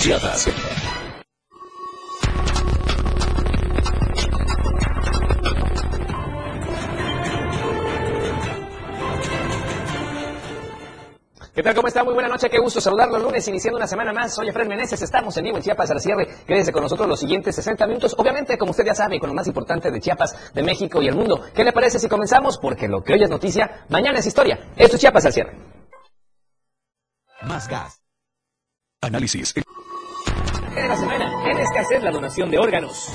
Chiapas. ¿Qué tal? ¿Cómo está? Muy buena noche. Qué gusto saludarlo el lunes, iniciando una semana más. Soy Efraín Meneses. Estamos en vivo en Chiapas al cierre. Quédese con nosotros los siguientes 60 minutos. Obviamente, como usted ya sabe, con lo más importante de Chiapas, de México y el mundo. ¿Qué le parece si comenzamos? Porque lo que hoy es noticia, mañana es historia. Esto es Chiapas al cierre. Más gas. Análisis. La semana, en escasez la donación de órganos.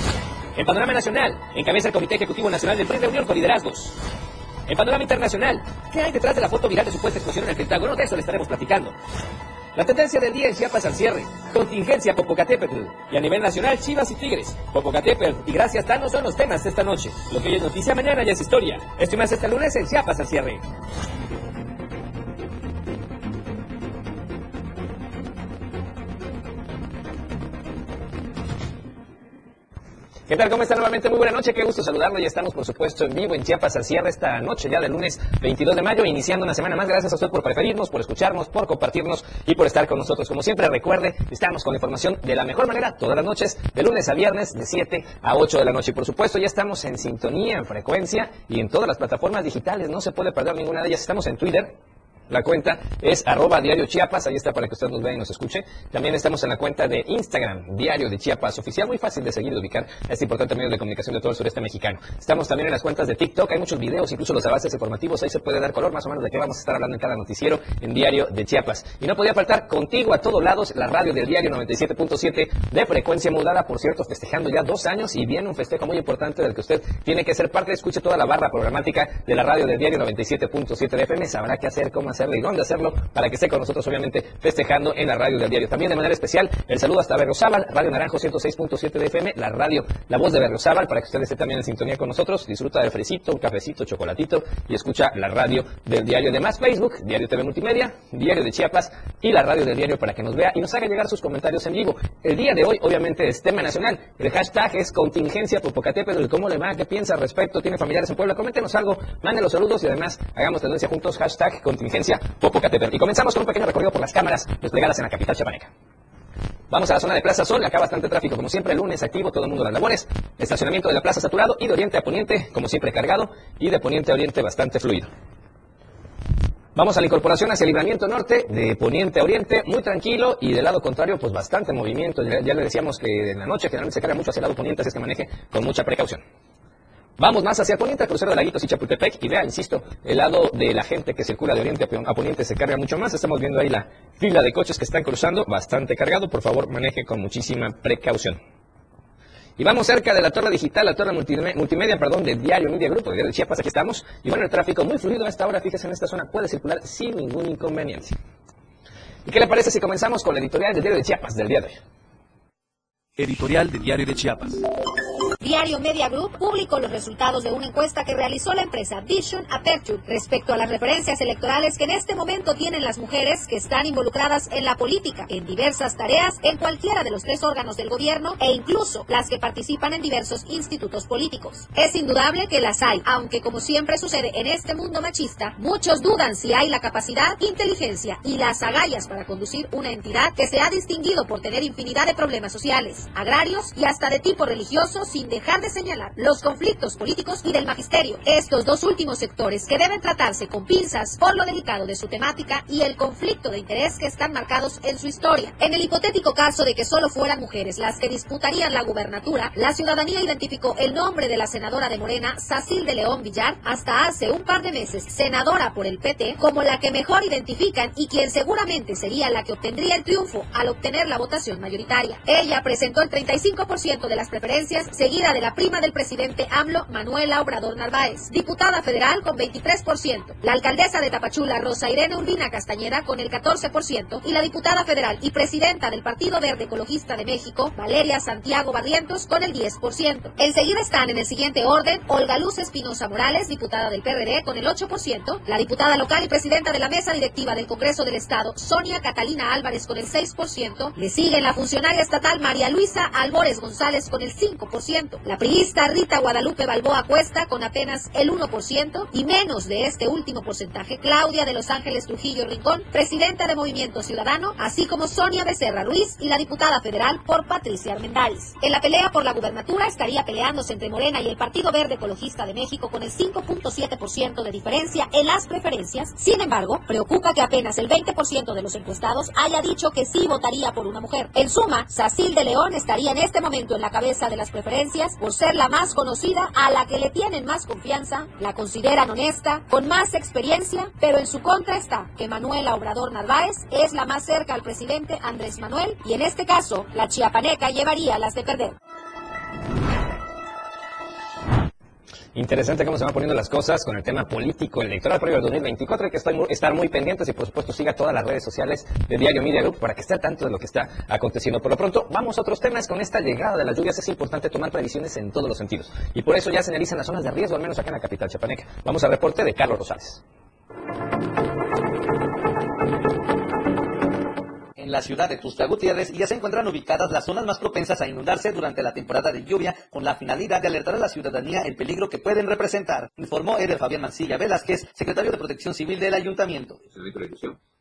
En panorama nacional, encabeza el Comité Ejecutivo Nacional del PRI reunión con liderazgos. En panorama internacional, ¿qué hay detrás de la foto viral de supuesta explosión en el Pentágono? De eso le estaremos platicando. La tendencia del día en Chiapas al cierre. Contingencia Popocatépetl. Y a nivel nacional, Chivas y Tigres. Popocatépetl y Gracias Tano son los temas de esta noche. Lo que hoy es noticia, mañana ya es historia. Esto y más este lunes en Chiapas al cierre. ¿Qué tal? ¿Cómo está nuevamente? Muy buena noche, qué gusto saludarlo. Ya estamos, por supuesto, en vivo en Chiapas al cierre esta noche, ya del lunes 22 de mayo, iniciando una semana más. Gracias a usted por preferirnos, por escucharnos, por compartirnos y por estar con nosotros. Como siempre, recuerde, estamos con la información de la mejor manera todas las noches, de lunes a viernes, de 7 a 8 de la noche. Y por supuesto, ya estamos en sintonía, en frecuencia y en todas las plataformas digitales. No se puede perder ninguna de ellas. Estamos en Twitter, la cuenta es arroba diario Chiapas, ahí está para que usted nos vea y nos escuche. También estamos en la cuenta de Instagram, diario de Chiapas oficial, muy fácil de seguir y ubicar a este importante medio de comunicación de todo el sureste mexicano. Estamos también en las cuentas de TikTok, hay muchos videos, incluso los avances informativos, ahí se puede dar color más o menos de qué vamos a estar hablando en cada noticiero en diario de Chiapas. Y no podía faltar contigo a todos lados la radio del diario 97.7 de frecuencia modulada, por cierto, festejando ya dos años y viene un festejo muy importante del que usted tiene que ser parte, escuche toda la barra programática de la radio del diario 97.7 de FM, sabrá qué hacer, cómo hacerlo y dónde hacerlo para que esté con nosotros, obviamente, festejando en la radio del diario. También de manera especial, el saludo hasta Berriozábal, Radio Naranjo 106.7 de FM, la radio, la voz de Berriozábal, para que usted esté también en sintonía con nosotros, disfruta del fresito, un cafecito, chocolatito y escucha la radio del diario. Además, Facebook, Diario TV Multimedia, Diario de Chiapas y la radio del diario para que nos vea y nos haga llegar sus comentarios en vivo. El día de hoy, obviamente, es tema nacional. El hashtag es contingencia Popocatépetl. ¿Cómo le va? ¿Qué piensa al respecto? ¿Tiene familiares en Puebla? Coméntenos algo, manden los saludos y además hagamos tendencia juntos. Hashtag contingencia Popocatépetl. Y comenzamos con un pequeño recorrido por las cámaras desplegadas en la capital chapaneca. Vamos a la zona de Plaza Sol, acá bastante tráfico, como siempre, lunes activo, todo el mundo las labores. Estacionamiento de la plaza saturado y de oriente a poniente, como siempre, cargado y de poniente a oriente bastante fluido. Vamos a la incorporación hacia el libramiento norte, de poniente a oriente, muy tranquilo y del lado contrario, pues bastante movimiento. Ya, ya le decíamos que en la noche generalmente se carga mucho hacia el lado poniente, así es que maneje con mucha precaución. Vamos más hacia Poniente, crucero de Laguitos y Chapultepec. Y vea, insisto, el lado de la gente que circula de Oriente a Poniente se carga mucho más. Estamos viendo ahí la fila de coches que están cruzando, bastante cargado. Por favor, maneje con muchísima precaución. Y vamos cerca de la torre digital, la torre multimedia, perdón, de Diario Media Diario de Chiapas, aquí estamos. Y bueno, el tráfico muy fluido a esta hora, fíjese en esta zona, puede circular sin ningún inconveniente. ¿Y qué le parece si comenzamos con la editorial del Diario de Chiapas del día de hoy? Editorial de Diario de Chiapas. Diario Media Group publicó los resultados de una encuesta que realizó la empresa Vision Aperture respecto a las referencias electorales que en este momento tienen las mujeres que están involucradas en la política, en diversas tareas, en cualquiera de los tres órganos del gobierno e incluso las que participan en diversos institutos políticos. Es indudable que las hay, aunque como siempre sucede en este mundo machista, muchos dudan si hay la capacidad, inteligencia y las agallas para conducir una entidad que se ha distinguido por tener infinidad de problemas sociales, agrarios y hasta de tipo religioso sin dejar de señalar los conflictos políticos y del magisterio. Estos dos últimos sectores que deben tratarse con pinzas por lo delicado de su temática y el conflicto de interés que están marcados en su historia. En el hipotético caso de que solo fueran mujeres las que disputarían la gubernatura, la ciudadanía identificó el nombre de la senadora de Morena, Sacil de León Villar, hasta hace un par de meses senadora por el PT, como la que mejor identifican y quien seguramente sería la que obtendría el triunfo al obtener la votación mayoritaria. Ella presentó el 35% de las preferencias, seguida de la prima del presidente AMLO, Manuela Obrador Narváez, diputada federal con 23%, la alcaldesa de Tapachula, Rosa Irene Urbina Castañeda, con el 14%, y la diputada federal y presidenta del Partido Verde Ecologista de México, Valeria Santiago Barrientos, con el 10%. Enseguida están en el siguiente orden Olga Luz Espinosa Morales, diputada del PRD, con el 8%, la diputada local y presidenta de la mesa directiva del Congreso del Estado, Sonia Catalina Álvarez, con el 6%, le sigue la funcionaria estatal María Luisa Albores González, con el 5%, 1%. La priista Rita Guadalupe Balboa Cuesta con apenas el 1% y menos de este último porcentaje Claudia de Los Ángeles Trujillo Rincón, presidenta de Movimiento Ciudadano, así como Sonia Becerra Ruiz y la diputada federal por Patricia Armendáriz. En la pelea por la gubernatura estaría peleándose entre Morena y el Partido Verde Ecologista de México con el 5.7% de diferencia en las preferencias. Sin embargo, preocupa que apenas el 20% de los encuestados haya dicho que sí votaría por una mujer. En suma, Sacil de León estaría en este momento en la cabeza de las preferencias por ser la más conocida, a la que le tienen más confianza, la consideran honesta, con más experiencia, pero en su contra está que Manuela Obrador Narváez es la más cerca al presidente Andrés Manuel y en este caso la chiapaneca llevaría las de perder. Interesante cómo se van poniendo las cosas con el tema político electoral previo al 2024. Hay que estar muy, pendientes y, por supuesto, siga todas las redes sociales de Diario Media Group para que esté al tanto de lo que está aconteciendo. Por lo pronto, vamos a otros temas. Con esta llegada de las lluvias es importante tomar previsiones en todos los sentidos. Y por eso ya se analizan las zonas de riesgo, al menos acá en la capital chapaneca. Vamos al reporte de Carlos Rosales. En la ciudad de Tuxtla Gutiérrez ya se encuentran ubicadas las zonas más propensas a inundarse durante la temporada de lluvia con la finalidad de alertar a la ciudadanía el peligro que pueden representar, informó Eder Fabián Mancilla Velázquez, secretario de Protección Civil del Ayuntamiento.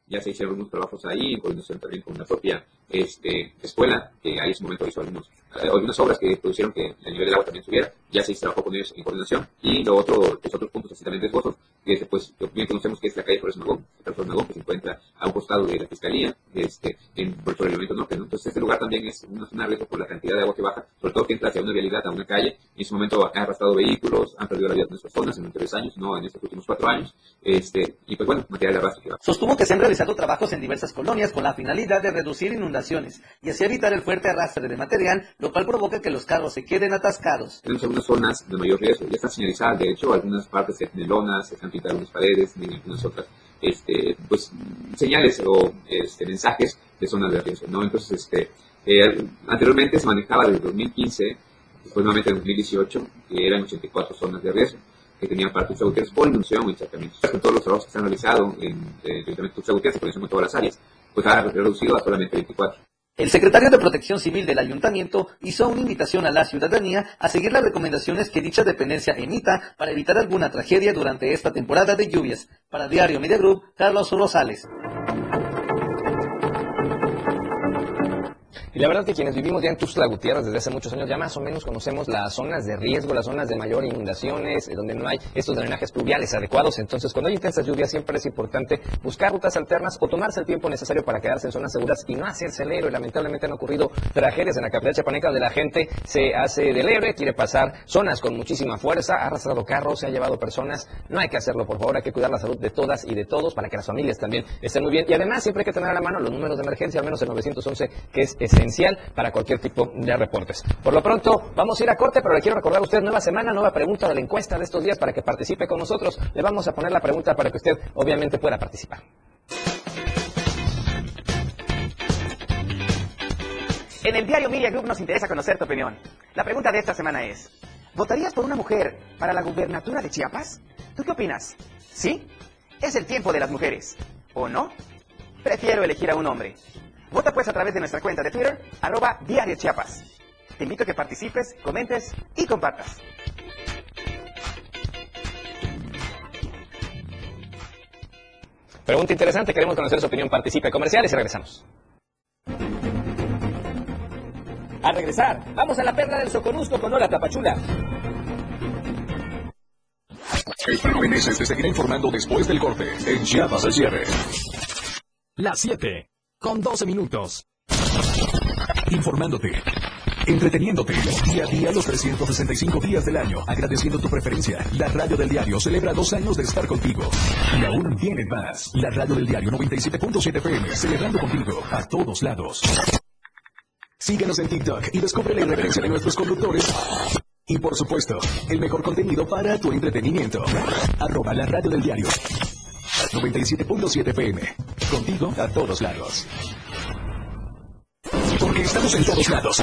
Ya se hicieron algunos trabajos ahí coordinación también con la propia este, escuela, que ahí en ese momento hizo algunos, eh, algunas obras que produjeron que el nivel del agua también subiera. Ya se trabajó con ellos en coordinación. Y lo otro, los otros puntos así también riesgosos, que pues, bien conocemos que es la calle Flores Magón, Flores Magón, que se encuentra a un costado de la Fiscalía, este, en, por el elemento norte. ¿no? Entonces, este lugar también es una zona riesgo por la cantidad de agua que baja, sobre todo que entra hacia una realidad, a una calle. En ese momento ha arrastrado vehículos, han perdido la vida de nuestras personas en tres años, no en estos últimos cuatro años. Este, y pues bueno, material de arrastre que va. Sostuvo que se han realizado trabajos en diversas colonias con la finalidad de reducir inundaciones y así evitar el fuerte arrastre de material, lo cual provoca que los carros se queden atascados. Tenemos algunas zonas de mayor riesgo, ya están señalizadas, de hecho, algunas partes se tienen lonas, se han pintado algunas paredes, y algunas otras este, pues, señales o este, mensajes de zonas de riesgo, ¿no? Entonces, este, eh, anteriormente se manejaba desde 2015, después nuevamente en 2018, que eran 84 zonas de riesgo que tenían para tus Gutiérrez por inundación o encharcamientos. Con todos los trabajos que se han realizado en el Ayuntamiento de Gutiérrez, por en todas las áreas, pues ha reducido a solamente 24. El secretario de Protección Civil del Ayuntamiento hizo una invitación a la ciudadanía a seguir las recomendaciones que dicha dependencia emita para evitar alguna tragedia durante esta temporada de lluvias. Para Diario Media Group, Carlos Rosales. Y la verdad que quienes vivimos ya en Tuxtla Gutiérrez desde hace muchos años ya más o menos conocemos las zonas de riesgo, las zonas de mayor inundaciones, eh, donde no hay estos drenajes pluviales adecuados. Entonces, cuando hay intensas lluvias siempre es importante buscar rutas alternas o tomarse el tiempo necesario para quedarse en zonas seguras y no hacerse el héroe. Lamentablemente han ocurrido tragedias en la capital chapaneca donde la gente se hace del héroe, quiere pasar zonas con muchísima fuerza, ha arrastrado carros, se ha llevado personas. No hay que hacerlo, por favor, hay que cuidar la salud de todas y de todos para que las familias también estén muy bien. Y además siempre hay que tener a la mano los números de emergencia, al menos el 911, que es ese para cualquier tipo de reportes. Por lo pronto, vamos a ir a corte, pero le quiero recordar a usted nueva semana, nueva pregunta de la encuesta de estos días para que participe con nosotros. Le vamos a poner la pregunta para que usted obviamente pueda participar. En el diario Media Group nos interesa conocer tu opinión. La pregunta de esta semana es, ¿votarías por una mujer para la gubernatura de Chiapas? ¿Tú qué opinas? ¿Sí? ¿Es el tiempo de las mujeres? ¿O no? Prefiero elegir a un hombre. Vota pues a través de nuestra cuenta de Twitter, arroba Diario Chiapas. Te invito a que participes, comentes y compartas. Pregunta interesante, queremos conocer su opinión. Participe comerciales y regresamos. A regresar, vamos a la perla del Soconusco con Hora Tapachula. El Meneses te seguirá informando después del corte en Chiapas al cierre. Las 7 con 12 minutos. Informándote, entreteniéndote, día a día los 365 días del año, agradeciendo tu preferencia. La radio del diario celebra dos años de estar contigo. Y aún viene más. La radio del diario 97.7 FM, celebrando contigo a todos lados. Síguenos en TikTok y descubre la irreverencia de nuestros conductores. Y por supuesto, el mejor contenido para tu entretenimiento. Arroba la radio del diario. 97.7 FM. Contigo a todos lados. porque estamos en todos lados.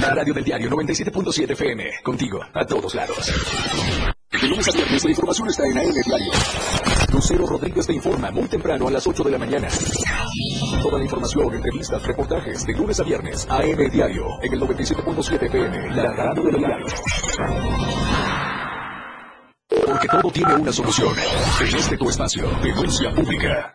La radio del diario 97.7 FM. Contigo a todos lados. De lunes a viernes la información está en AM Diario. Lucero Rodríguez te informa muy temprano a las 8 de la mañana. Toda la información, entrevistas, reportajes de lunes a viernes AM Diario en el 97.7 FM. La radio del diario. Porque todo tiene una solución. En este tu espacio, denuncia pública.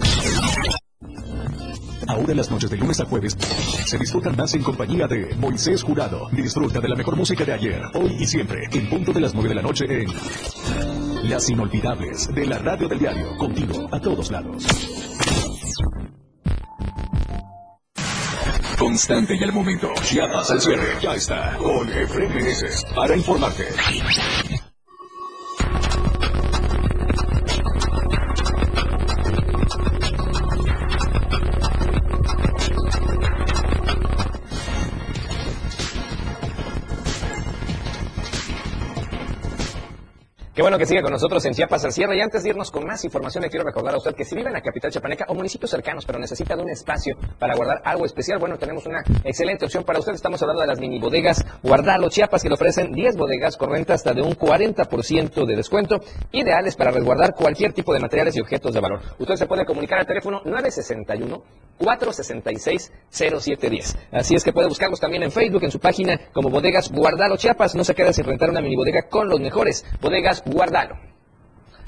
Ahora las noches de lunes a jueves se disfrutan más en compañía de Moisés Jurado. Disfruta de la mejor música de ayer, hoy y siempre, en punto de las 9 de la noche en Las Inolvidables de la Radio del Diario. Contigo a todos lados. Constante y al momento. Chiapas al cierre. Ya está. Con Efraín. Para informarte. Que siga con nosotros en Chiapas al cierre. Y antes de irnos con más información, le quiero recordar a usted que si vive en la capital chapaneca o municipios cercanos, pero necesita de un espacio para guardar algo especial, bueno, tenemos una excelente opción para usted. Estamos hablando de las mini bodegas Guardalo Chiapas, que le ofrecen 10 bodegas con renta hasta de un 40% de descuento, ideales para resguardar cualquier tipo de materiales y objetos de valor. Usted se puede comunicar al teléfono 961 466 0710. Así es que puede buscarlos también en Facebook, en su página como Bodegas Guardalo Chiapas. No se queda sin rentar una mini bodega con los mejores. Bodegas Guardalo.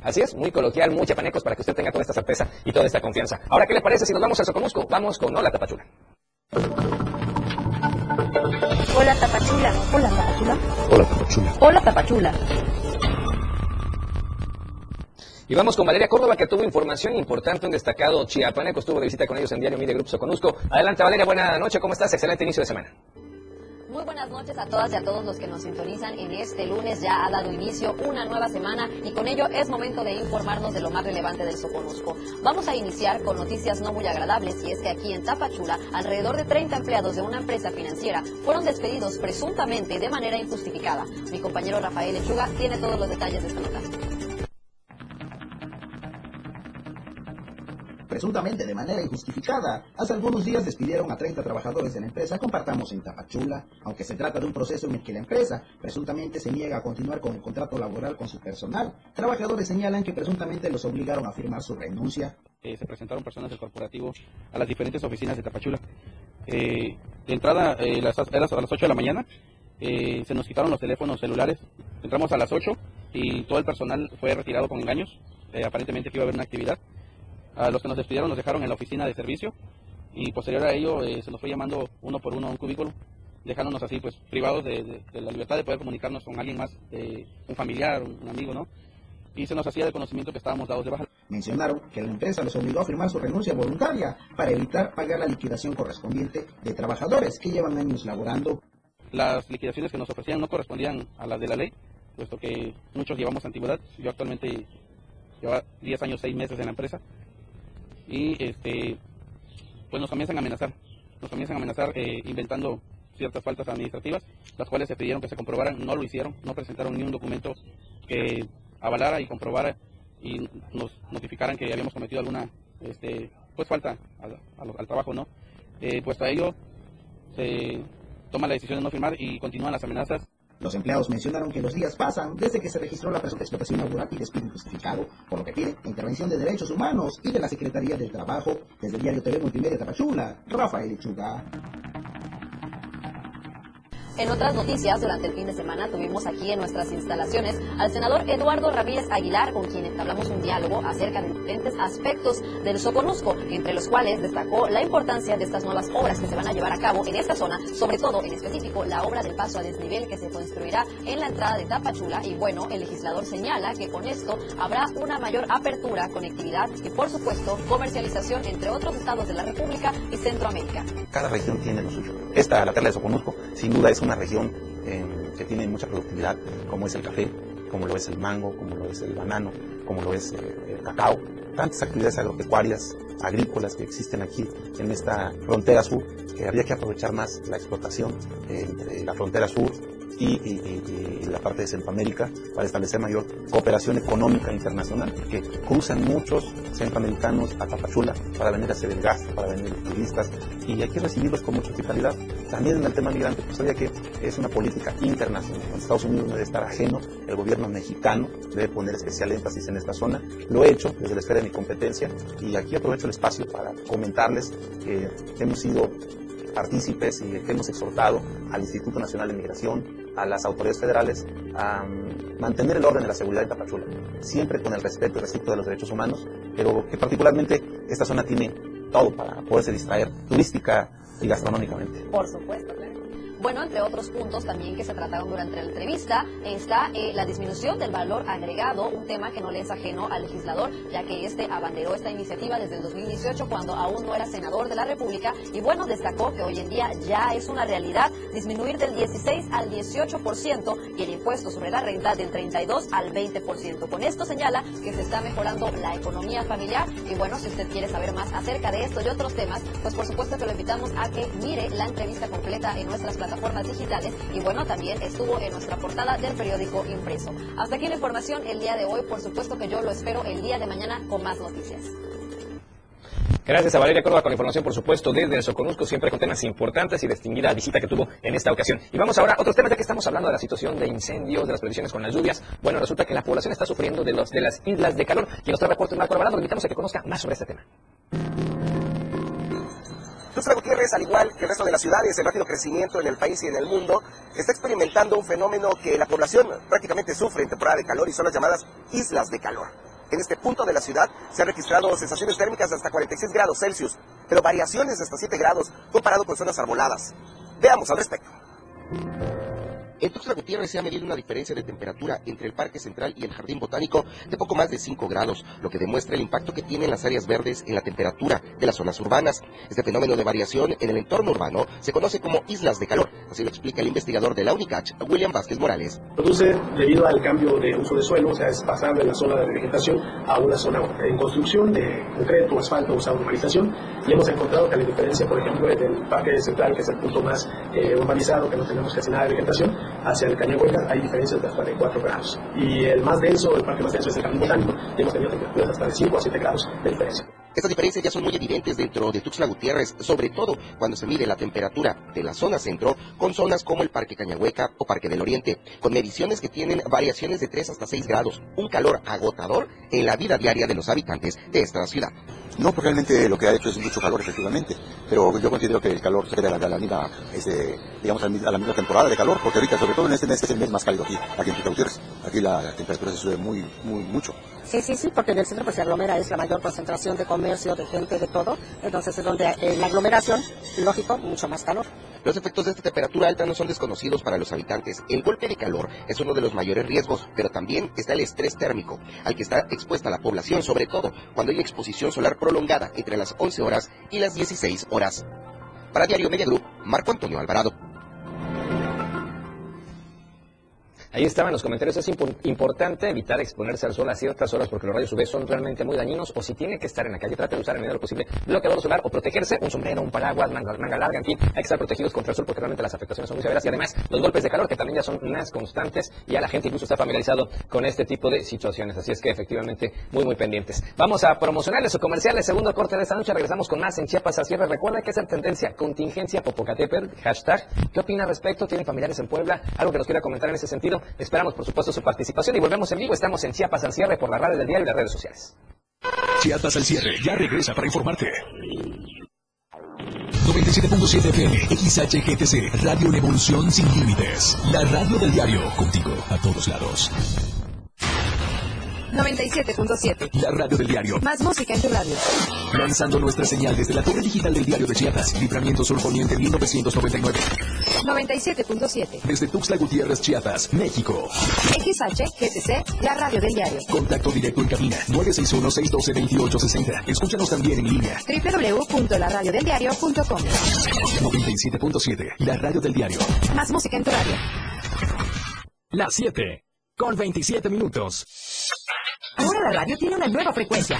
Así es, muy coloquial, muy chapanecos para que usted tenga toda esta certeza y toda esta confianza. Ahora, ¿qué le parece si nos vamos a Soconusco? Vamos con Hola Tapachula. Hola Tapachula. Hola Tapachula. Hola Tapachula. Hola Tapachula. Y vamos con Valeria Córdoba, que tuvo información importante, un destacado chiapaneco, estuvo de visita con ellos en Diario Media Grupo Soconusco. Adelante Valeria, buena noche, ¿cómo estás? Excelente inicio de semana. Muy buenas noches a todas y a todos los que nos sintonizan en este lunes. Ya ha dado inicio una nueva semana y con ello es momento de informarnos de lo más relevante del Soconusco. Vamos a iniciar con noticias no muy agradables y es que aquí en Tapachula alrededor de 30 empleados de una empresa financiera fueron despedidos presuntamente de manera injustificada. Mi compañero Rafael Lechuga tiene todos los detalles de esta nota. Presuntamente de manera injustificada. Hace algunos días despidieron a 30 trabajadores de la empresa Compartamos en Tapachula, aunque se trata de un proceso en el que la empresa presuntamente se niega a continuar con el contrato laboral con su personal. Trabajadores señalan que presuntamente los obligaron a firmar su renuncia. Eh, se presentaron personas del corporativo a las diferentes oficinas de Tapachula. Eh, de entrada, eh, las, a las 8 de la mañana, eh, se nos quitaron los teléfonos celulares. Entramos a las 8 y todo el personal fue retirado con engaños. Aparentemente que iba a haber una actividad. A los que nos despidieron nos dejaron en la oficina de servicio y posterior a ello eh, se nos fue llamando uno por uno a un cubículo, dejándonos así pues privados de, de- de la libertad de poder comunicarnos con alguien más, eh, un familiar, un, un amigo, ¿no? Y se nos hacía de conocimiento que estábamos dados de baja. Mencionaron que la empresa los obligó a firmar su renuncia voluntaria para evitar pagar la liquidación correspondiente de trabajadores que llevan años laborando. Las liquidaciones que nos ofrecían no correspondían a las de la ley, puesto que muchos llevamos antigüedad. Yo actualmente llevo 10 años, 6 meses en la empresa. Y este, pues nos comienzan a amenazar. Nos comienzan a amenazar eh, inventando ciertas faltas administrativas, las cuales se pidieron que se comprobaran, no lo hicieron, no presentaron ni un documento que avalara y comprobara y nos notificaran que habíamos cometido alguna este, pues falta al, trabajo, ¿no? Eh, puesto a ello, se toma la decisión de no firmar y continúan las amenazas. Los empleados mencionaron que los días pasan desde que se registró la presunta explotación laboral y despido injustificado, por lo que piden la intervención de Derechos Humanos y de la Secretaría del Trabajo. Desde el diario TV Multimedia Tapachula, Rafael Lechuga. En otras noticias, durante el fin de semana tuvimos aquí en nuestras instalaciones al senador Eduardo Ramírez Aguilar, con quien entablamos un diálogo acerca de diferentes aspectos del Soconusco, entre los cuales destacó la importancia de estas nuevas obras que se van a llevar a cabo en esta zona, sobre todo en específico la obra del paso a desnivel que se construirá en la entrada de Tapachula. Y bueno, el legislador señala que con esto habrá una mayor apertura, conectividad y por supuesto comercialización entre otros estados de la República y Centroamérica. Cada región tiene lo suyo. Esta, la perla de Soconusco, sin duda es una región eh, que tiene mucha productividad, como es el café, como lo es el mango, como lo es el banano, como lo es eh, el cacao, tantas actividades agropecuarias, agrícolas que existen aquí en esta frontera sur, que habría que aprovechar más la explotación eh, entre la frontera sur y, la parte de Centroamérica para establecer mayor cooperación económica internacional, que cruzan muchos centroamericanos a Tapachula para venir a hacer el gasto, para venir turistas, y hay que recibirlos con mucha hospitalidad. También en el tema migrante, pues sabía que es una política internacional. Estados Unidos no debe estar ajeno, el gobierno mexicano debe poner especial énfasis en esta zona. Lo he hecho desde la esfera mi competencia, y aquí aprovecho el espacio para comentarles que hemos sido partícipes y que hemos exhortado al Instituto Nacional de Migración, a las autoridades federales, a mantener el orden de la seguridad de Tapachula, siempre con el respeto y respeto de los derechos humanos, pero que particularmente esta zona tiene todo para poderse distraer turística y gastronómicamente. Por supuesto. Bueno, entre otros puntos también que se trataron durante la entrevista está eh, la disminución del valor agregado, un tema que no le es ajeno al legislador, ya que este abanderó esta iniciativa desde el 2018 cuando aún no era senador de la República y bueno, destacó que hoy en día ya es una realidad disminuir del 16 al 18% y el impuesto sobre la renta del 32 al 20%. Con esto señala que se está mejorando la economía familiar y bueno, si usted quiere saber más acerca de esto y otros temas, pues por supuesto que lo invitamos a que mire la entrevista completa en nuestras plataformas plataformas digitales y bueno, también estuvo en nuestra portada del periódico impreso. Hasta aquí la información el día de hoy, por supuesto que yo lo espero el día de mañana con más noticias. Gracias a Valeria Córdoba con la información, por supuesto, desde el Soconusco, siempre con temas importantes y distinguida visita que tuvo en esta ocasión. Y vamos ahora a otros temas, ya que estamos hablando de la situación de incendios, de las previsiones con las lluvias. Bueno, resulta que la población está sufriendo de, los, de las islas de calor. Y en nuestro reporte Marco Alvarado, invitamos a que conozca más sobre este tema. Tuxtla Gutiérrez, al igual que el resto de las ciudades en rápido crecimiento en el país y en el mundo, está experimentando un fenómeno que la población prácticamente sufre en temporada de calor y son las llamadas islas de calor. En este punto de la ciudad se han registrado sensaciones térmicas hasta 46 grados Celsius, pero variaciones hasta 7 grados comparado con zonas arboladas. Veamos al respecto. En Tuxtla Gutiérrez se ha medido una diferencia de temperatura entre el Parque Central y el Jardín Botánico de poco más de 5 grados, lo que demuestra el impacto que tienen las áreas verdes en la temperatura de las zonas urbanas. Este fenómeno de variación en el entorno urbano se conoce como islas de calor, así lo explica el investigador de la UNICACH, William Vázquez Morales. Produce debido al cambio de uso de suelo, o sea, es pasar de la zona de vegetación a una zona en construcción de concreto, asfalto, o sea, urbanización, y hemos encontrado que la diferencia, por ejemplo, en el Parque Central, que es el punto más eh, urbanizado, que no tenemos casi nada de vegetación, hacia el Cañahueca hay diferencias de hasta de 4 grados. Y el más denso, el parque más denso es el Jardín Botánico, y hemos tenido temperaturas hasta de 5 a 7 grados de diferencia. Estas diferencias ya son muy evidentes dentro de Tuxtla Gutiérrez, sobre todo cuando se mide la temperatura de la zona centro con zonas como el Parque Cañahueca o Parque del Oriente, con mediciones que tienen variaciones de 3 hasta 6 grados, un calor agotador en la vida diaria de los habitantes de esta ciudad. No, pues realmente lo que ha hecho es mucho calor, efectivamente, pero yo considero que el calor se queda a la, la misma, este, digamos, a la misma temporada de calor, porque ahorita, sobre todo en este mes, es el mes más cálido aquí, aquí en Tuxtla Gutiérrez. Aquí la temperatura se sube muy, muy, mucho. Sí, sí, sí, porque en el centro pues se aglomera, es la mayor concentración de comercio, de gente, de todo. Entonces es donde eh, la aglomeración, lógico, mucho más calor. Los efectos de esta temperatura alta no son desconocidos para los habitantes. El golpe de calor es uno de los mayores riesgos, pero también está el estrés térmico, al que está expuesta la población, sobre todo cuando hay exposición solar prolongada entre las 11 horas y las 16 horas. Para Diario Media Group, Marco Antonio Alvarado. Ahí estaban los comentarios. Es impo importante evitar exponerse al sol a ciertas horas porque los rayos UV son realmente muy dañinos. O si tiene que estar en la calle, trate de usar en medida de lo posible bloqueador solar o protegerse, un sombrero, un paraguas, manga, manga, larga, en fin. Hay que estar protegidos contra el sol porque realmente las afectaciones son muy severas. Y además, los golpes de calor que también ya son más constantes y a la gente incluso está familiarizado con este tipo de situaciones. Así es que efectivamente, muy, muy pendientes. Vamos a promocionarles o comerciales. Segundo corte de esta noche. Regresamos con más en Chiapas a cierre. Recuerda que es tendencia contingencia Popocatépetl. Hashtag. ¿Qué opina respecto? ¿Tienen familiares en Puebla? ¿Algo que nos quiera comentar en ese sentido? Esperamos, por supuesto, su participación y volvemos en vivo. Estamos en Chiapas al cierre por la radio del diario y las redes sociales. Chiapas al cierre ya regresa para informarte. 97.7 FM, XHGTC, Radio Revolución Sin Límites. La radio del diario, contigo a todos lados. 97.7. La radio del diario. Más música en tu radio. Lanzando nuestra señal desde la torre digital del diario de Chiapas, Libramiento Sur Poniente 1999. 97.7. Desde Tuxtla Gutiérrez, Chiapas, México. XHGTC, la radio del diario. Contacto directo en cabina 961-612-2860. Escúchanos también en línea. www.laradiodeldiario.com 97.7. La radio del diario. Más música en tu radio. Las 7. Con 27 minutos. Ahora la radio tiene una nueva frecuencia.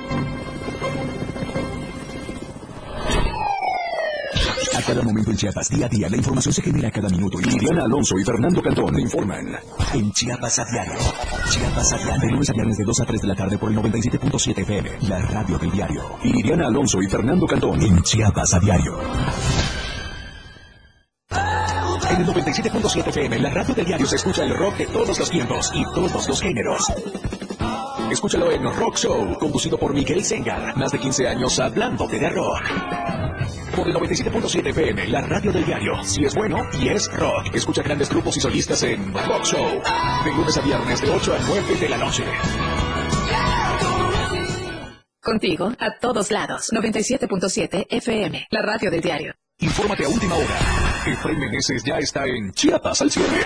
Cada momento en Chiapas, día a día, la información se genera cada minuto. Y Liliana Alonso y Fernando Cantón informan. En Chiapas a diario. Chiapas a diario. De lunes a viernes de 2 a 3 de la tarde por el 97.7 FM. La radio del diario. Y Liliana Alonso y Fernando Cantón en Chiapas a diario. En el 97.7 FM, la radio del diario se escucha el rock de todos los tiempos y todos los géneros. Escúchalo en Rock Show, conducido por Miguel Sengar. Más de 15 años hablándote de rock. Por el 97.7 FM, la radio del diario. Si es bueno y es rock. Escucha grandes grupos y solistas en Rock Show. De lunes a viernes de 8 a 9 de la noche. Contigo a todos lados. 97.7 FM, la radio del diario. Infórmate a última hora. Efraín Meneses ya está en Chiapas al cierre.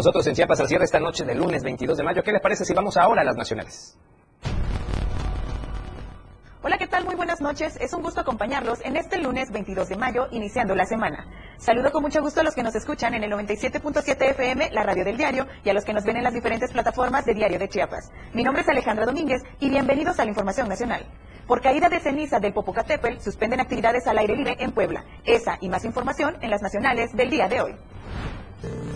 Nosotros en Chiapas al cierre esta noche del lunes 22 de mayo. ¿Qué les parece si vamos ahora a las nacionales? Hola, ¿qué tal? Muy buenas noches. Es un gusto acompañarlos en este lunes 22 de mayo, iniciando la semana. Saludo con mucho gusto a los que nos escuchan en el 97.7 FM, la radio del diario, y a los que nos ven en las diferentes plataformas de Diario de Chiapas. Mi nombre es Alejandra Domínguez y bienvenidos a la Información Nacional. Por caída de ceniza del Popocatépetl, suspenden actividades al aire libre en Puebla. Esa y más información en las nacionales del día de hoy.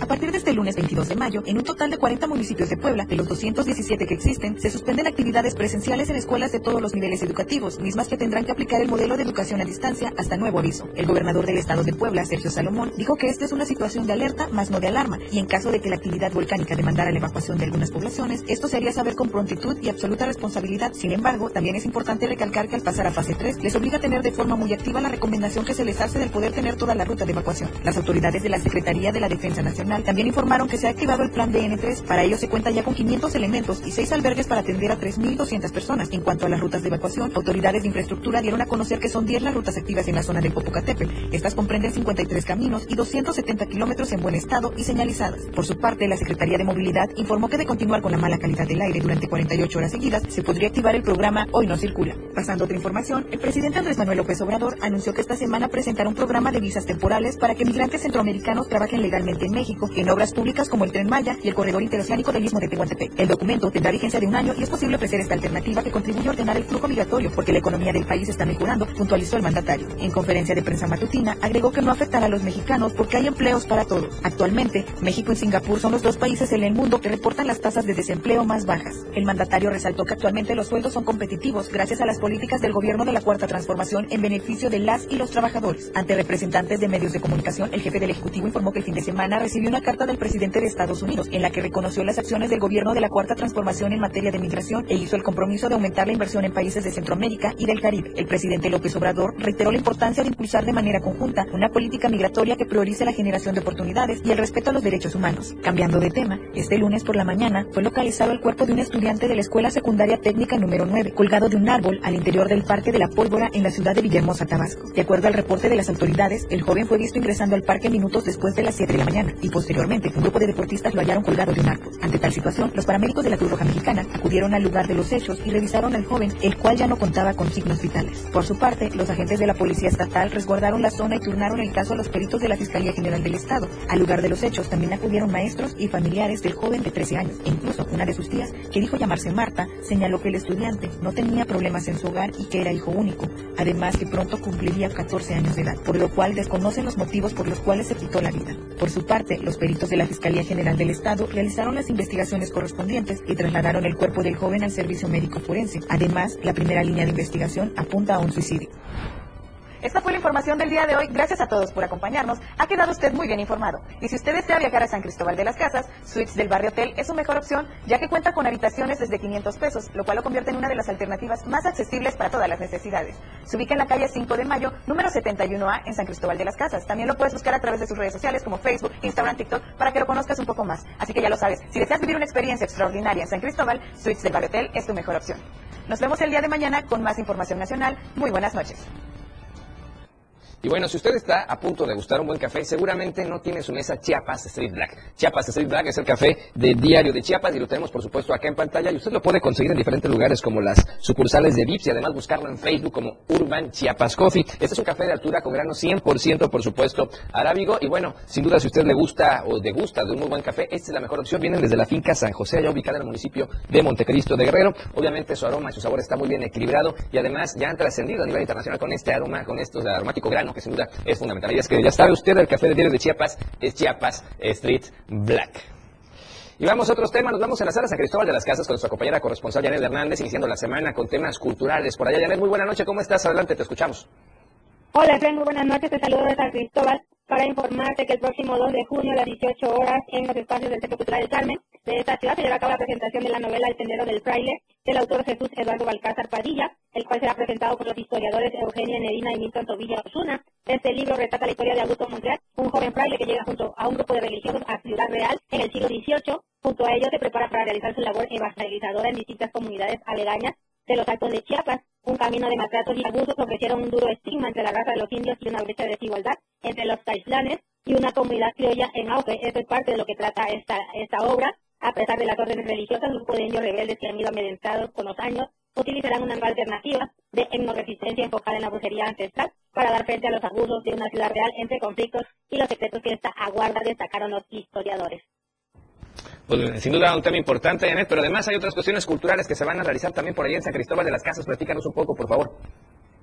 A partir de este lunes 22 de mayo, en un total de 40 municipios de Puebla, de los 217 que existen, se suspenden actividades presenciales en escuelas de todos los niveles educativos, mismas que tendrán que aplicar el modelo de educación a distancia hasta nuevo aviso. El gobernador del estado de Puebla, Sergio Salomón, dijo que esta es una situación de alerta, más no de alarma, y en caso de que la actividad volcánica demandara la evacuación de algunas poblaciones, esto se haría saber con prontitud y absoluta responsabilidad. Sin embargo, también es importante recalcar que al pasar a fase 3, les obliga a tener de forma muy activa la recomendación que se les hace del poder tener toda la ruta de evacuación. Las autoridades de la Secretaría de la Defensa Nacional también informaron que se ha activado el plan DN3. Para ello se cuenta ya con 500 elementos y 6 albergues para atender a 3.200 personas. En cuanto a las rutas de evacuación, autoridades de infraestructura dieron a conocer que son 10 las rutas activas en la zona del Popocatépetl. Estas comprenden 53 caminos y 270 kilómetros en buen estado y señalizadas. Por su parte, la Secretaría de Movilidad informó que de continuar con la mala calidad del aire durante 48 horas seguidas, se podría activar el programa Hoy no circula. Pasando otra información, el presidente Andrés Manuel López Obrador anunció que esta semana presentará un programa de visas temporales para que migrantes centroamericanos trabajen legalmente en México en obras públicas como el Tren Maya y el Corredor Interoceánico del Istmo de Tehuantepec. El documento tendrá vigencia de un año y es posible ofrecer esta alternativa que contribuye a ordenar el flujo migratorio porque la economía del país está mejorando, puntualizó el mandatario. En conferencia de prensa matutina, agregó que no afectará a los mexicanos porque hay empleos para todos. Actualmente, México y Singapur son los dos países en el mundo que reportan las tasas de desempleo más bajas. El mandatario resaltó que actualmente los sueldos son competitivos gracias a las políticas del gobierno de la Cuarta Transformación en beneficio de las y los trabajadores. Ante representantes de medios de comunicación, el jefe del Ejecutivo informó que el fin de semana recibió una carta del presidente de Estados Unidos en la que reconoció las acciones del gobierno de la Cuarta Transformación en materia de migración e hizo el compromiso de aumentar la inversión en países de Centroamérica y del Caribe. El presidente López Obrador reiteró la importancia de impulsar de manera conjunta una política migratoria que priorice la generación de oportunidades y el respeto a los derechos humanos. Cambiando de tema, este lunes por la mañana fue localizado el cuerpo de un estudiante de la Escuela Secundaria Técnica número 9, colgado de un árbol al interior del Parque de la Pólvora en la ciudad de Villahermosa, Tabasco. De acuerdo al reporte de las autoridades, el joven fue visto ingresando al parque minutos después de las 7 de la mañana Posteriormente, un grupo de deportistas lo hallaron colgado de un arco. Ante tal situación, los paramédicos de la Cruz Roja Mexicana acudieron al lugar de los hechos y revisaron al joven, el cual ya no contaba con signos vitales. Por su parte, los agentes de la Policía Estatal resguardaron la zona y turnaron el caso a los peritos de la Fiscalía General del Estado. Al lugar de los hechos también acudieron maestros y familiares del joven de 13 años. E incluso una de sus tías, que dijo llamarse Marta, señaló que el estudiante no tenía problemas en su hogar y que era hijo único. Además que pronto cumpliría 14 años de edad, por lo cual desconocen los motivos por los cuales se quitó la vida. Por su parte, los peritos de la Fiscalía General del Estado realizaron las investigaciones correspondientes y trasladaron el cuerpo del joven al servicio médico forense. Además, la primera línea de investigación apunta a un suicidio. Esta fue la información del día de hoy. Gracias a todos por acompañarnos. Ha quedado usted muy bien informado. Y si usted desea viajar a San Cristóbal de las Casas, Suites del Barrio Hotel es su mejor opción, ya que cuenta con habitaciones desde 500 pesos, lo cual lo convierte en una de las alternativas más accesibles para todas las necesidades. Se ubica en la calle 5 de Mayo, número 71A, en San Cristóbal de las Casas. También lo puedes buscar a través de sus redes sociales como Facebook, Instagram, TikTok, para que lo conozcas un poco más. Así que ya lo sabes, si deseas vivir una experiencia extraordinaria en San Cristóbal, Suites del Barrio Hotel es tu mejor opción. Nos vemos el día de mañana con más información nacional. Muy buenas noches. Y bueno, si usted está a punto de gustar un buen café, seguramente no tiene su mesa Chiapas Street Black. Chiapas Street Black es el café de Diario de Chiapas y lo tenemos por supuesto acá en pantalla y usted lo puede conseguir en diferentes lugares como las sucursales de Vips y además buscarlo en Facebook como Urban Chiapas Coffee. Este es un café de altura con grano 100% por supuesto arábigo y bueno, sin duda si usted le gusta o degusta de un muy buen café, esta es la mejor opción. Vienen desde la finca San José, allá ubicada en el municipio de Montecristo de Guerrero. Obviamente su aroma y su sabor está muy bien equilibrado y además ya han trascendido a nivel internacional con este aroma, con estos aromático grano que sin duda es fundamental. Y es que ya sabe usted, el café de diario de Chiapas es Chiapas Street Black. Y vamos a otros temas, nos vamos a la sala San Cristóbal de las Casas con nuestra compañera corresponsal Janet Hernández, iniciando la semana con temas culturales. Por allá, Janet, muy buena noche, ¿cómo estás? Adelante, te escuchamos. Hola, Efraín, muy buenas noches, te saludo de San Cristóbal para informarte que el próximo 2 de junio a las 18 horas en los espacios del Centro Cultural del Carmen de esta ciudad se llevará a cabo la presentación de la novela El Sendero del Fraile del autor Jesús Eduardo Balcázar Padilla, el cual será presentado por los historiadores Eugenia Nerina y Milton Tobilla Osuna. Este libro retrata la historia de Augusto Montreal, un joven fraile que llega junto a un grupo de religiosos a Ciudad Real en el siglo XVIII. Junto a ellos se prepara para realizar su labor evangelizadora en distintas comunidades aledañas de los Altos de Chiapas. Un camino de maltratos y abusos ofrecieron un duro estigma entre la raza de los indios y una brecha de desigualdad entre los taislanes y una comunidad criolla en auge. Eso es parte de lo que trata esta, esta obra. A pesar de las órdenes religiosas, un grupo de indios rebeldes que han ido amedrentados con los años utilizarán una nueva alternativa de etnoresistencia enfocada en la brujería ancestral para dar frente a los abusos de una ciudad real entre conflictos y los secretos que esta aguarda, destacaron los historiadores. Pues, sin duda un tema importante, Janet, pero además hay otras cuestiones culturales que se van a realizar también por allá en San Cristóbal de las Casas. Platícanos un poco, por favor.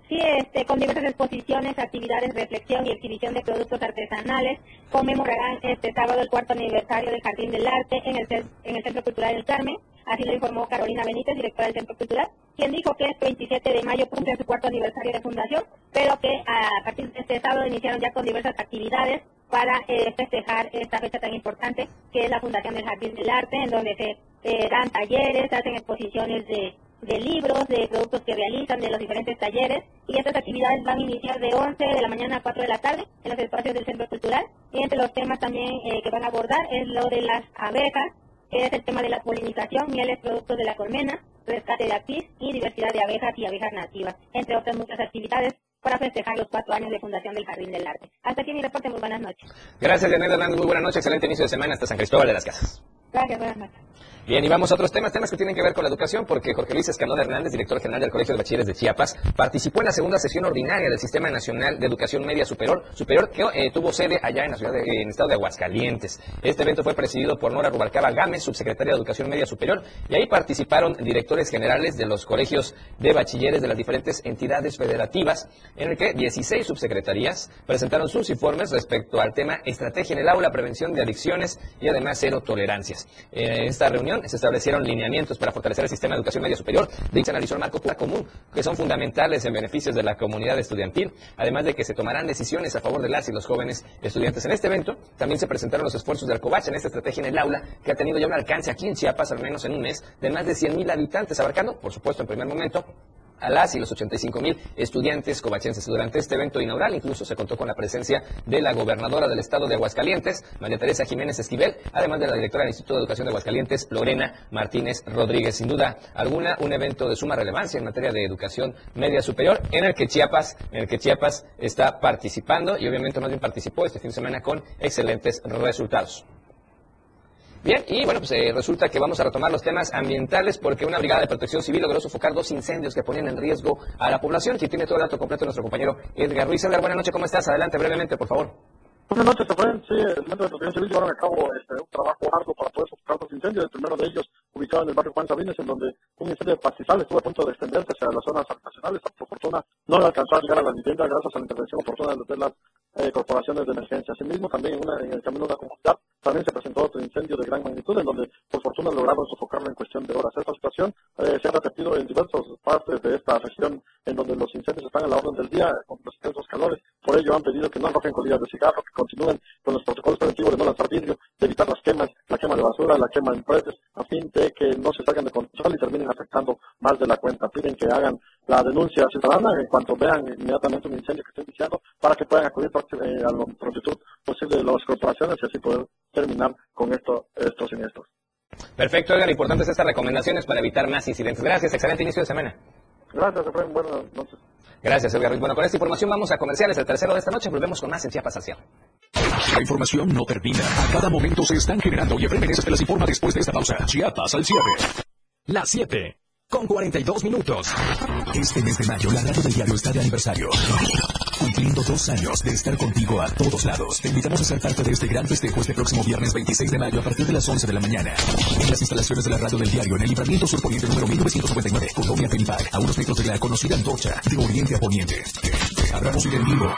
Sí, este, con diversas exposiciones, actividades, reflexión y exhibición de productos artesanales, conmemorarán este sábado el cuarto aniversario del Jardín del Arte en el, en el Centro Cultural del Carmen. Así lo informó Carolina Benítez, directora del Centro Cultural, quien dijo que este 27 de mayo cumple su cuarto aniversario de fundación, pero que a partir de este sábado iniciaron ya con diversas actividades para eh, festejar esta fecha tan importante que es la fundación del Jardín del Arte, en donde se eh, dan talleres, hacen exposiciones de, de libros, de productos que realizan, de los diferentes talleres, y estas actividades van a iniciar de 11 de la mañana a 4 de la tarde en los espacios del Centro Cultural, y entre los temas también eh, que van a abordar es lo de las abejas, que es el tema de la polinización, mieles, productos de la colmena, rescate de apis y diversidad de abejas y abejas nativas, entre otras muchas actividades para festejar los cuatro años de fundación del Jardín del Arte. Hasta aquí mi reporte, muy buenas noches. Gracias, Janet Hernández, muy buenas noches, excelente inicio de semana hasta San Cristóbal de las Casas. Gracias, buenas noches. Bien, y vamos a otros temas, temas que tienen que ver con la educación, porque Jorge Luis Escandón Hernández, director general del Colegio de Bachilleres de Chiapas, participó en la segunda sesión ordinaria del Sistema Nacional de Educación Media Superior, superior que eh, tuvo sede allá en la ciudad en el estado de Aguascalientes. Este evento fue presidido por Nora Rubalcaba Gámez, subsecretaria de Educación Media Superior, y ahí participaron directores generales de los colegios de bachilleres de las diferentes entidades federativas, en el que 16 subsecretarías presentaron sus informes respecto al tema Estrategia en el aula, prevención de adicciones y además cero tolerancias. En esta reunión se establecieron lineamientos para fortalecer el sistema de educación media superior. De analizó el marco común, que son fundamentales en beneficios de la comunidad estudiantil, además de que se tomarán decisiones a favor de las y los jóvenes estudiantes. En este evento también se presentaron los esfuerzos de Alcobacha en esta estrategia en el aula, que ha tenido ya un alcance aquí en Chiapas, al menos en un mes, de más de 100.000 habitantes, abarcando, por supuesto, en primer momento, a las y los 85 mil estudiantes covachenses. Durante este evento inaugural incluso se contó con la presencia de la gobernadora del estado de Aguascalientes, María Teresa Jiménez Esquivel, además de la directora del Instituto de Educación de Aguascalientes, Lorena Martínez Rodríguez. Sin duda alguna, un evento de suma relevancia en materia de educación media superior, en el que Chiapas, en el que Chiapas está participando y obviamente más bien participó este fin de semana con excelentes resultados. Bien, y bueno, pues eh, resulta que vamos a retomar los temas ambientales porque una brigada de protección civil logró sofocar dos incendios que ponían en riesgo a la población. Quien tiene todo el dato completo nuestro compañero Edgar Ruiz. Edgar, buenas noches, ¿cómo estás? Adelante brevemente, por favor. Buenas noches, Efraín. Sí, el Centro de Protección Civil llevaron a cabo este, un trabajo arduo para poder sofocar los incendios. El primero de ellos, ubicado en el barrio Juan Sabines, en donde un incendio pastizal estuvo a punto de extenderse hacia las zonas habitacionales. Por fortuna, no alcanzó a llegar a la vivienda gracias a la intervención oportuna de las eh, corporaciones de emergencia. Asimismo, también una, en el camino de la comunidad también se presentó otro incendio de gran magnitud, en donde, por fortuna, lograron sofocarlo en cuestión de horas. Esta situación eh, se ha repetido en diversas partes de esta región, en donde los incendios están a la orden del día, con los intensos calores. Por ello, han pedido que no arrojen colillas de cigarro, que continúen con los protocolos preventivos de no lanzar vidrio, de evitar las quemas, la quema de basura, la quema en redes, a fin de que no se salgan de control y terminen afectando más de la cuenta. Piden que hagan la denuncia ciudadana en cuanto vean inmediatamente un incendio que esté iniciando, para que puedan acudir eh, a la prontitud posible de las corporaciones y así poder terminar con esto, estos siniestros. Perfecto, Edgar. Importantes estas recomendaciones para evitar más incidentes. Gracias. Excelente inicio de semana. Gracias, Efraín. Buenas noches. Gracias, Edgar. Bueno, con esta información vamos a comerciales. El tercero de esta noche volvemos con más en Chiapas al La información no termina. A cada momento se están generando y Efraín Meneses te las informa después de esta pausa. Chiapas al cierre. Las 7 con 42 minutos. Este mes de mayo la radio del diario está de aniversario. Cumpliendo dos años de estar contigo a todos lados. Te invitamos a ser parte de este gran festejo este próximo viernes 26 de mayo a partir de las 11 de la mañana. En las instalaciones de la radio del diario en el libramiento surponiente número 1959, Colonia Felipac, a unos metros de la conocida antorcha de oriente a poniente. Habrá música en vivo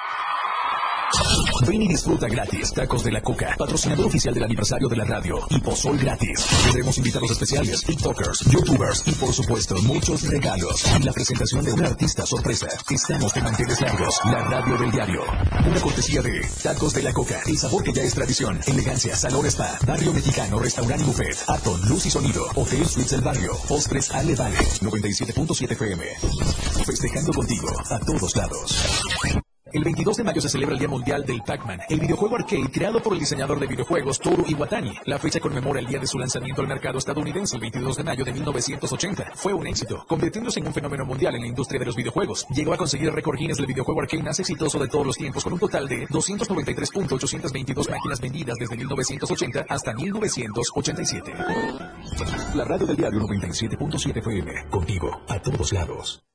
Ven y disfruta gratis. Tacos de la Coca, patrocinador oficial del aniversario de la radio. Y pozol gratis. Tendremos invitados especiales, TikTokers, YouTubers y por supuesto muchos regalos. Y la presentación de un artista sorpresa. Estamos de manteles largos. La radio del diario. Una cortesía de Tacos de la Coca. El sabor que ya es tradición. Elegancia, Salón Spa. Barrio Mexicano, Restaurante y Buffet. Aton, Luz y Sonido. Hotel Suites del Barrio. Postres Ale Vale. 97.7 FM. Festejando contigo a todos lados. El 22 de mayo se celebra el Día Mundial del Pac-Man, el videojuego arcade creado por el diseñador de videojuegos Toru Iwatani. La fecha conmemora el día de su lanzamiento al mercado estadounidense el 22 de mayo de 1980. Fue un éxito, convirtiéndose en un fenómeno mundial en la industria de los videojuegos. Llegó a conseguir récord Guinness del videojuego arcade más exitoso de todos los tiempos con un total de 293.822 máquinas vendidas desde 1980 hasta 1987. La radio del diario 97.7 FM, contigo a todos lados.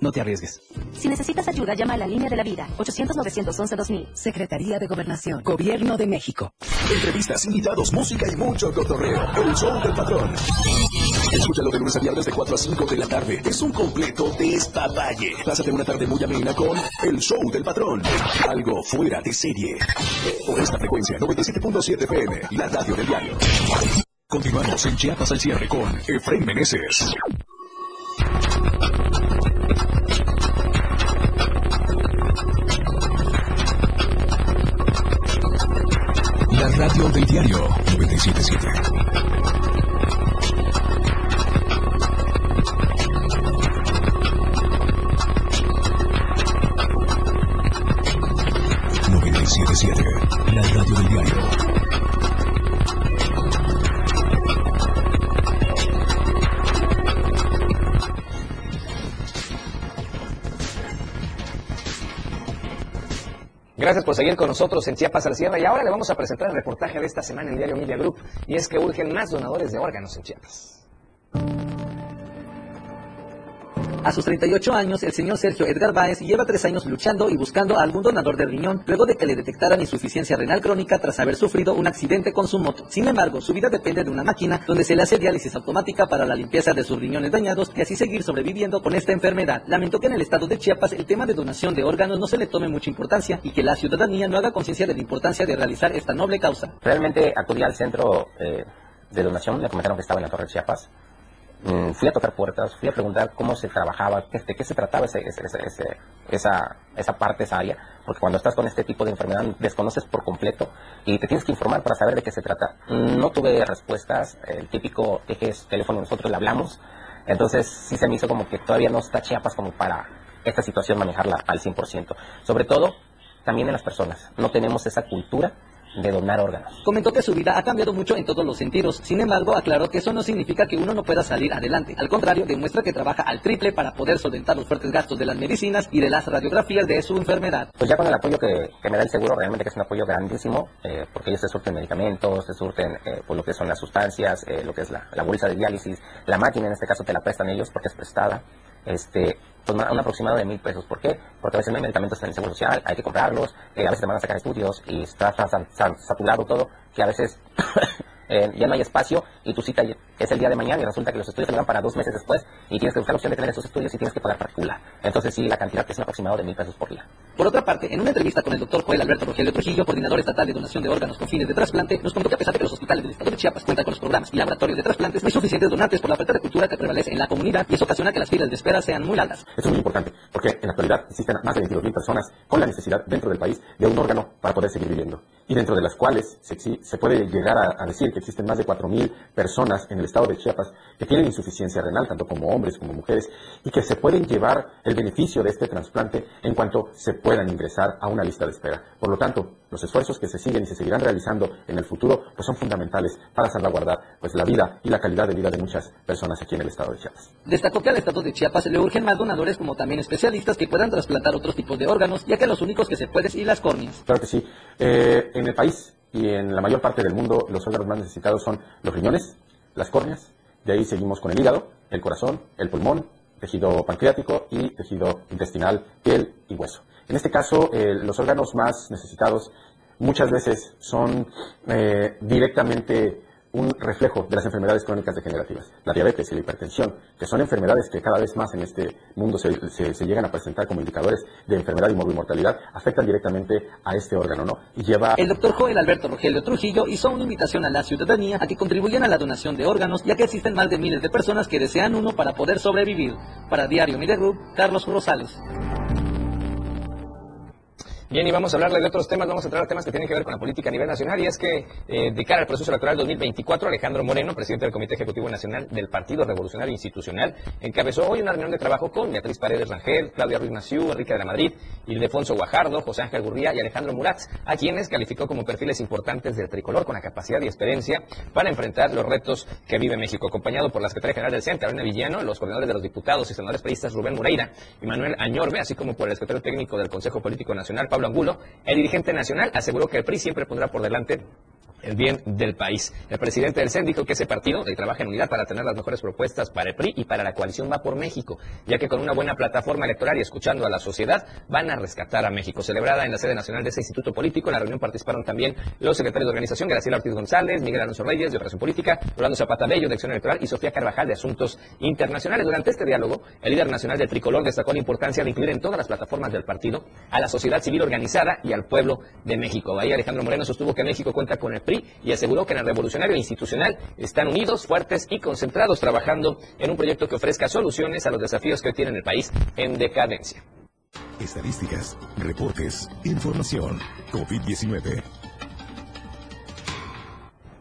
No te arriesgues. Si necesitas ayuda, llama a la línea de la vida. 800-911-2000. Secretaría de Gobernación. Gobierno de México. Entrevistas, invitados, música y mucho cotorreo. El show del patrón. Escúchalo de lunes a viernes de 4 a 5 de la tarde. Es un completo despapalle. Pásate una tarde muy amena con El show del patrón. Algo fuera de serie. Por esta frecuencia, 97.7 FM, la radio del diario. Continuamos en Chiapas al cierre con Efraín Meneses. La radio del diario 977. Gracias por seguir con nosotros en Chiapas al Sierra y ahora le vamos a presentar el reportaje de esta semana en el diario Media Group y es que urgen más donadores de órganos en Chiapas. A sus 38 años, el señor Sergio Edgar Báez lleva tres años luchando y buscando a algún donador de riñón luego de que le detectaran insuficiencia renal crónica tras haber sufrido un accidente con su moto. Sin embargo, su vida depende de una máquina donde se le hace diálisis automática para la limpieza de sus riñones dañados y así seguir sobreviviendo con esta enfermedad. Lamentó que en el estado de Chiapas el tema de donación de órganos no se le tome mucha importancia y que la ciudadanía no haga conciencia de la importancia de realizar esta noble causa. Realmente acudí al centro eh, de donación, le comentaron que estaba en la Torre Chiapas mm, fui a tocar puertas, fui a preguntar cómo se trabajaba, de qué se trataba ese, ese- ese- esa, esa parte, esa área, porque cuando estás con este tipo de enfermedad desconoces por completo y te tienes que informar para saber de qué se trata. No tuve respuestas, el típico eje es teléfono, nosotros le hablamos, entonces sí se me hizo como que todavía no está Chiapas como para esta situación manejarla al 100%. Sobre todo, también en las personas, no tenemos esa cultura de donar órganos. Comentó que su vida ha cambiado mucho en todos los sentidos. Sin embargo, aclaró que eso no significa que uno no pueda salir adelante. Al contrario, demuestra que trabaja al triple para poder solventar los fuertes gastos de las medicinas y de las radiografías de su enfermedad. Pues ya con el apoyo que, que me da el seguro, realmente que es un apoyo grandísimo, eh, porque ellos te surten medicamentos, te surten eh, pues lo que son las sustancias, eh, lo que es la, la bolsa de diálisis, la máquina en este caso te la prestan ellos porque es prestada. Este, pues ma- un aproximado de mil pesos. ¿Por qué? Porque a veces no hay medicamentos en el seguro social, hay que comprarlos, eh, a veces te van a sacar estudios y está tan saturado todo que a veces eh, ya no hay espacio y tu cita es el día de mañana y resulta que los estudios se van para dos meses después y tienes que buscar la opción de tener esos estudios y tienes que pagar particular. Entonces sí, la cantidad es un aproximado de mil pesos por día. Por otra parte, en una entrevista con el doctor Joel Alberto Rogelio Trujillo, coordinador estatal de donación de órganos con fines de trasplante, nos contó que a pesar de que los hospitales del estado de Chiapas cuentan con los programas y laboratorios de trasplantes, no hay suficientes donantes por la falta de cultura que prevalece en la comunidad y eso ocasiona que las filas de espera sean muy largas. Esto es muy importante, porque en la actualidad existen más de 22.000 personas con la necesidad dentro del país de un órgano para poder seguir viviendo. Y dentro de las cuales se, se puede llegar a, a decir que existen más de 4.000 personas en el estado de Chiapas que tienen insuficiencia renal, tanto como hombres como mujeres, y que se pueden llevar el beneficio de este trasplante en cuanto se puedan ingresar a una lista de espera. Por lo tanto, los esfuerzos que se siguen y se seguirán realizando en el futuro pues son fundamentales para salvaguardar pues, la vida y la calidad de vida de muchas personas aquí en el estado de Chiapas. Destacó que al estado de Chiapas le urgen más donadores como también especialistas que puedan trasplantar otros tipos de órganos, ya que los únicos que se pueden y las córneas. Claro que sí. Eh, en el país y en la mayor parte del mundo, los órganos más necesitados son los riñones, las córneas, de ahí seguimos con el hígado, el corazón, el pulmón, tejido pancreático y tejido intestinal, piel y hueso. En este caso, eh, los órganos más necesitados muchas veces son eh, directamente un reflejo de las enfermedades crónicas degenerativas, la diabetes y la hipertensión, que son enfermedades que cada vez más en este mundo se, llegan a presentar como indicadores de enfermedad y morbimortalidad, afectan directamente a este órgano, ¿no? Y lleva El doctor Joel Alberto Rogelio Trujillo hizo una invitación a la ciudadanía a que contribuyan a la donación de órganos, ya que existen más de miles de personas que desean uno para poder sobrevivir. Para Diario Group, Carlos Rosales. Bien, y vamos a hablarle de otros temas, vamos a a temas que tienen que ver con la política a nivel nacional, y es que eh, de cara al proceso electoral 2024, Alejandro Moreno, presidente del Comité Ejecutivo Nacional del Partido Revolucionario Institucional, encabezó hoy una reunión de trabajo con Beatriz Paredes Rangel, Claudia Ruiz Massieu, Enrique de la Madrid, Ildefonso Guajardo, José Ángel Gurría y Alejandro Murat, a quienes calificó como perfiles importantes del tricolor con la capacidad y experiencia para enfrentar los retos que vive México, acompañado por la secretaria general del CENTE, Carolina Villano, los coordinadores de los diputados y senadores periodistas Rubén Moreira y Manuel Añorbe, así como por el secretario técnico del Consejo Político Nacional, Angulo, el dirigente nacional aseguró que el PRI siempre pondrá por delante el bien del país. El presidente del CEN dijo que ese partido trabaja en unidad para tener las mejores propuestas para el PRI y para la coalición Va por México, ya que con una buena plataforma electoral y escuchando a la sociedad van a rescatar a México. Celebrada en la sede nacional de ese instituto político, en la reunión participaron también los secretarios de organización, Graciela Ortiz González, Miguel Alonso Reyes de Operación Política, Rolando Zapata Bello de Acción Electoral y Sofía Carvajal de Asuntos Internacionales. Durante este diálogo, el líder nacional del Tricolor destacó la importancia de incluir en todas las plataformas del partido a la sociedad civil organizada y al pueblo de México. Ahí Alejandro Moreno sostuvo que México cuenta con el PRI y aseguró que en el revolucionario institucional están unidos, fuertes y concentrados trabajando en un proyecto que ofrezca soluciones a los desafíos que hoy tiene el país en decadencia. Estadísticas, reportes, información. COVID-19.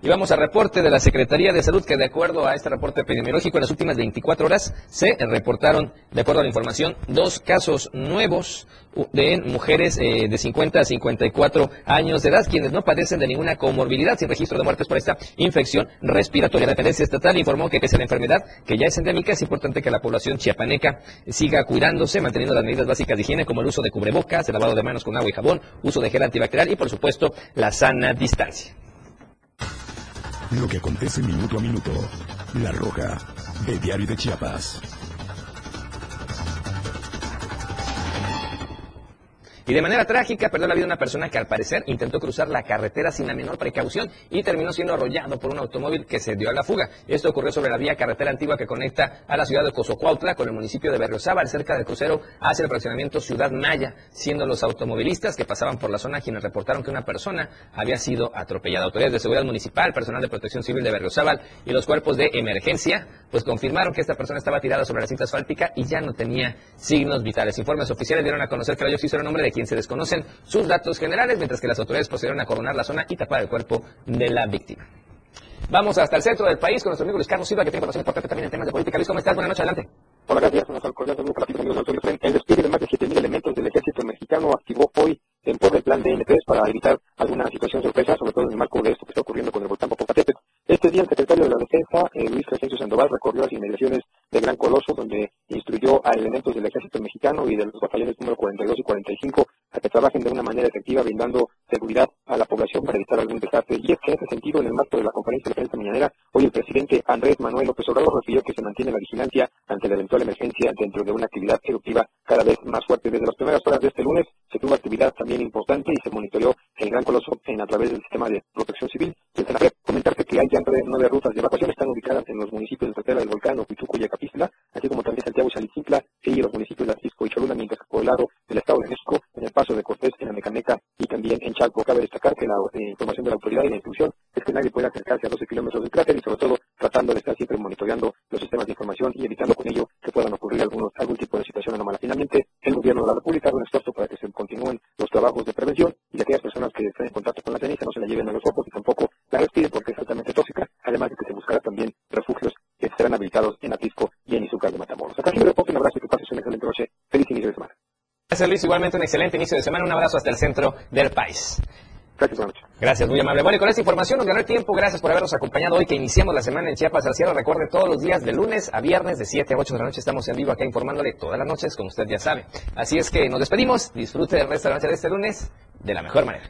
Y vamos al reporte de la Secretaría de Salud, que de acuerdo a este reporte epidemiológico, en las últimas 24 horas se reportaron, de acuerdo a la información, dos casos nuevos de mujeres eh, de 50 a 54 años de edad, quienes no padecen de ninguna comorbilidad, sin registro de muertes por esta infección respiratoria. La dependencia estatal informó que pese a la enfermedad, que ya es endémica, es importante que la población chiapaneca siga cuidándose, manteniendo las medidas básicas de higiene, como el uso de cubrebocas, el lavado de manos con agua y jabón, uso de gel antibacterial y, por supuesto, la sana distancia. Lo que acontece minuto a minuto. La Roja, de Diario de Chiapas. Y de manera trágica perdió la vida una persona que al parecer intentó cruzar la carretera sin la menor precaución y terminó siendo arrollado por un automóvil que se dio a la fuga. Esto ocurrió sobre la vía carretera antigua que conecta a la ciudad de Cozocuautla con el municipio de Berriozábal, cerca del crucero hacia el fraccionamiento Ciudad Maya, siendo los automovilistas que pasaban por la zona quienes reportaron que una persona había sido atropellada. Autoridades de seguridad municipal, personal de protección civil de Berriozábal y los cuerpos de emergencia, pues confirmaron que esta persona estaba tirada sobre la cinta asfáltica y ya no tenía signos vitales. Informes oficiales dieron a conocer que el hoyo era un nombre de quien se desconocen sus datos generales, mientras que las autoridades procedieron a coronar la zona y tapar el cuerpo de la víctima. Vamos hasta el centro del país con nuestro amigo Luis Carlos Silva, que tiene información importante también en temas de política. Luis, ¿cómo estás? Buenas noches, adelante. Hola, gracias. Nos acordamos de un amigos del Tren. El despliegue de más de 7.000 elementos del ejército mexicano activó hoy en por el plan de N3 para evitar alguna situación sorpresa, sobre todo en el marco de esto que está ocurriendo con el volcán Popocatépetl. Este día el secretario de la Defensa, eh, Luis Crescencio Sandoval, recorrió las inmediaciones de Gran Coloso, donde instruyó a elementos del ejército mexicano y de los batallones número 42 y 45 a que trabajen de una manera efectiva, brindando seguridad a la población para evitar algún desastre. Y es que en ese sentido, en el marco de la conferencia de prensa mañanera, hoy el presidente Andrés Manuel López Obrador refirió que se mantiene la vigilancia ante la eventual emergencia dentro de una actividad eruptiva cada vez más fuerte. Desde las primeras horas de este lunes se tuvo actividad también importante y se monitoreó el Gran Coloso en, a través del sistema de protección civil. Comentarte que hay ya nueve rutas de evacuación, están ubicadas en los municipios de Tetela del Volcán, Ocuchuco y Acapistla, así como también Santiago y Salicintla, y los municipios de Atisco y Cholula, mientras que por el lado del Estado de México, en el Paso de Cortés, en Amecameca y también en Chalco. Cabe destacar que la eh, información de la autoridad y la instrucción es que nadie puede acercarse a 12 kilómetros del cráter y sobre todo tratando de estar siempre monitoreando los sistemas de información y evitando con ello que puedan ocurrir algunos, algún tipo de situación anómala. Finalmente, el gobierno de la República hace un esfuerzo para que se continúen los trabajos de prevención y de aquellas personas que estén en contacto con la ceniza no se la lleven a los ojos y tampoco la respiren porque es altamente tóxica, además de que se buscará también serán habilitados en Atisco y en Izúcar de Matamoros. Acá siempre un abrazo y que pases un excelente noche. Feliz inicio de semana. Gracias Luis, igualmente un excelente inicio de semana, un abrazo hasta el centro del país. Gracias, buenas noches. Gracias, muy amable. Bueno, y con esta información nos ganó el tiempo. Gracias por habernos acompañado hoy que iniciamos la semana en Chiapas al Cielo. Recuerde, todos los días de lunes a viernes de 7 a 8 de la noche estamos en vivo acá informándole todas las noches, como usted ya sabe. Así es que nos despedimos. Disfrute del resto de la noche de este lunes de la mejor manera.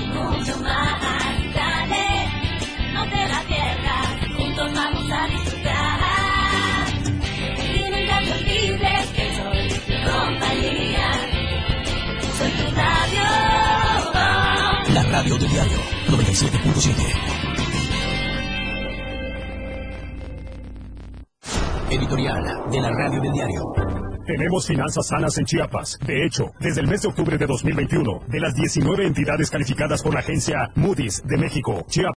radio del diario 97.7. Editorial de la radio del diario. Tenemos finanzas sanas en Chiapas. De hecho, desde el mes de octubre de 2021, de las 19 entidades calificadas por la agencia Moody's de México, Chiapas